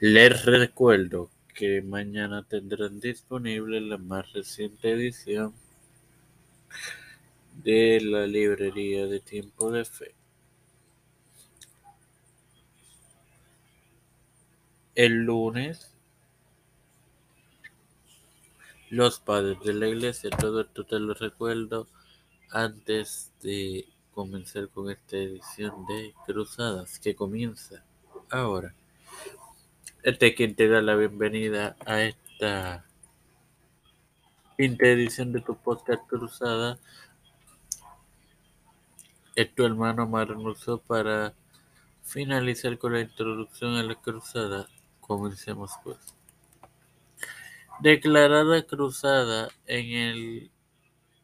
Les recuerdo que mañana tendrán disponible la más reciente edición de la librería de Tiempo de Fe. El lunes, los padres de la iglesia, todo esto te lo recuerdo antes de comenzar con esta edición de Cruzadas que comienza ahora. Este es quien te da la bienvenida a esta quinta edición de tu podcast Cruzada. Es tu hermano Marnuso para finalizar con la introducción a la cruzada. Comencemos pues. Declarada cruzada en el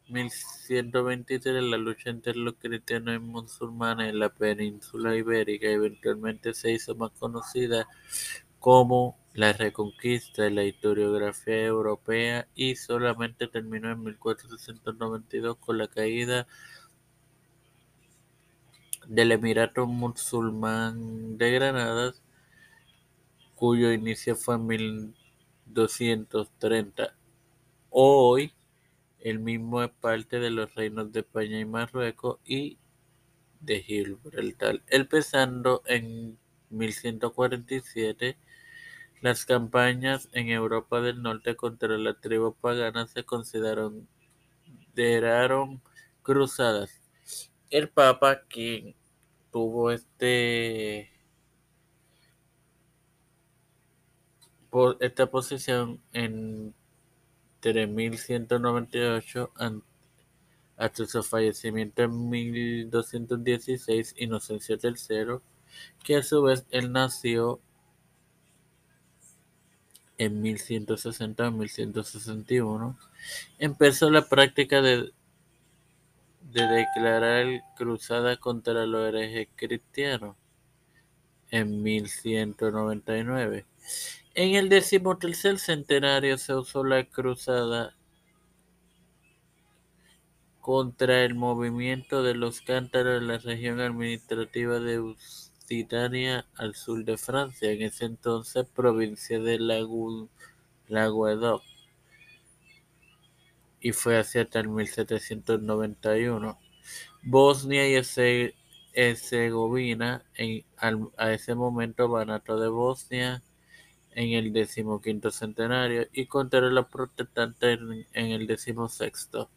1123 la lucha entre los cristianos y musulmanes en la península ibérica eventualmente se hizo más conocida como la reconquista de la historiografía europea y solamente terminó en 1492 con la caída del Emirato Musulmán de Granadas, cuyo inicio fue en 1230. Hoy, el mismo es parte de los reinos de España y Marruecos y de Gibraltar. Empezando en 1147, las campañas en Europa del Norte contra las tribus paganas se consideraron cruzadas. El Papa, quien tuvo este esta posición entre 1198 hasta su fallecimiento en 1216, Inocencio III, que a su vez él nació en 1160 1161, empezó la práctica de, de declarar cruzada contra los herejes cristianos en 1199. En el decimotercer centenario se usó la cruzada contra el movimiento de los cántaros en la región administrativa de Occitania al sur de Francia, en ese entonces provincia de Languedoc, y fue hasta el 1791. Bosnia y Herzegovina, a ese momento Banato de Bosnia, en el decimoquinto centenario, y contra los protestantes en el decimosexto.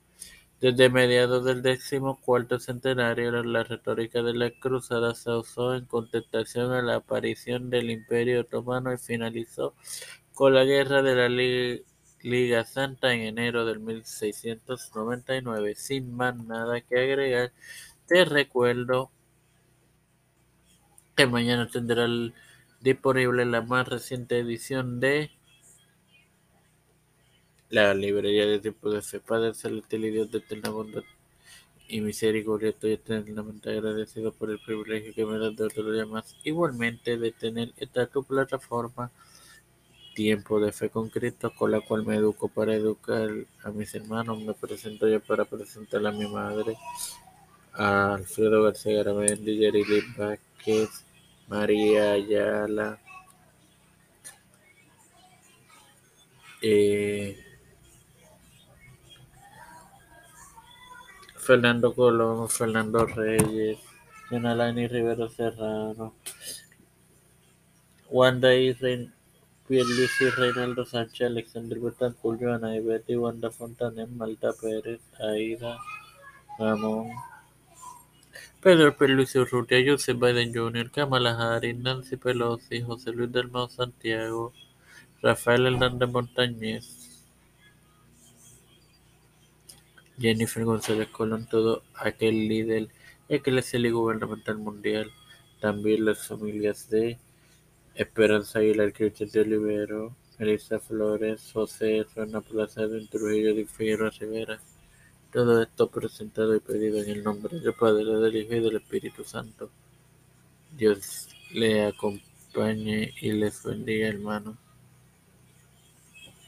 Desde mediados del decimocuarto centenario, la retórica de la cruzada se usó en contestación a la aparición del Imperio Otomano y finalizó con la Guerra de la Liga Santa en enero del 1699. Sin más nada que agregar, te recuerdo que mañana tendrá disponible la más reciente edición de la librería de tiempo de fe, Padre celestial y Dios de eterna bondad y misericordia, estoy eternamente agradecido por el privilegio que me das de otro día más. Igualmente de tener esta tu plataforma, Tiempo de Fe con Cristo, con la cual me educo para educar a mis hermanos. Me presento yo para presentar a mi madre, a Alfredo García Garamendi, Yerili Vázquez, María Ayala. Eh, Fernando Colón, Fernando Reyes, Jonalani Rivero Serrano, Wanda y Rein, Pierluisi Reinaldo Sánchez, Alexander Betancourt, Joana Betty, Wanda Fontanet, Malta Pérez, Aida, Ramón, Pedro Pierluisi Urrutia, Joseph Biden Jr., Kamala Harris, Nancy Pelosi, José Luis del Mau Santiago, Rafael Hernández Montañez, Jennifer González Colón, todo aquel líder eclesial y gubernamental mundial, también las familias de Esperanza Aguilar, Cristian de Olivero, Elisa Flores, José Rana Plaza de Trujillo de Figueroa Rivera. Todo esto presentado y pedido en el nombre del Padre, del Hijo y del Espíritu Santo. Dios le acompañe y les bendiga, hermano.